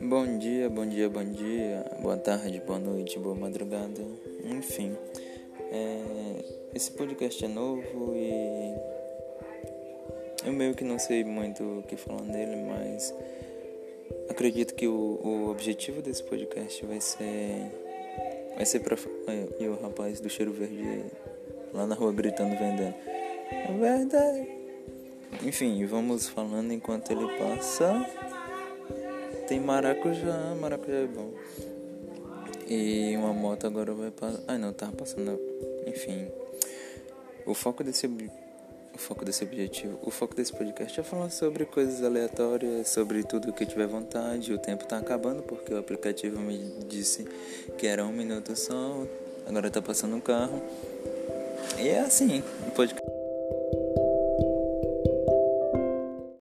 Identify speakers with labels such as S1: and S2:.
S1: Bom dia, bom dia, bom dia, boa tarde, boa noite, boa madrugada, enfim. É, esse podcast é novo e eu meio que não sei muito o que falar nele, mas acredito que o, o objetivo desse podcast vai ser. Vai ser pra. E o rapaz do cheiro verde lá na rua gritando, vendendo. É verdade. Enfim, vamos falando enquanto ele passa. Tem maracujá, maracujá é bom. E uma moto agora vai passar. Ai não, tava passando. Enfim. O foco desse o foco desse objetivo, o foco desse podcast é falar sobre coisas aleatórias, sobre tudo que tiver vontade. O tempo tá acabando porque o aplicativo me disse que era um minuto só. Agora tá passando um carro. E é assim, o podcast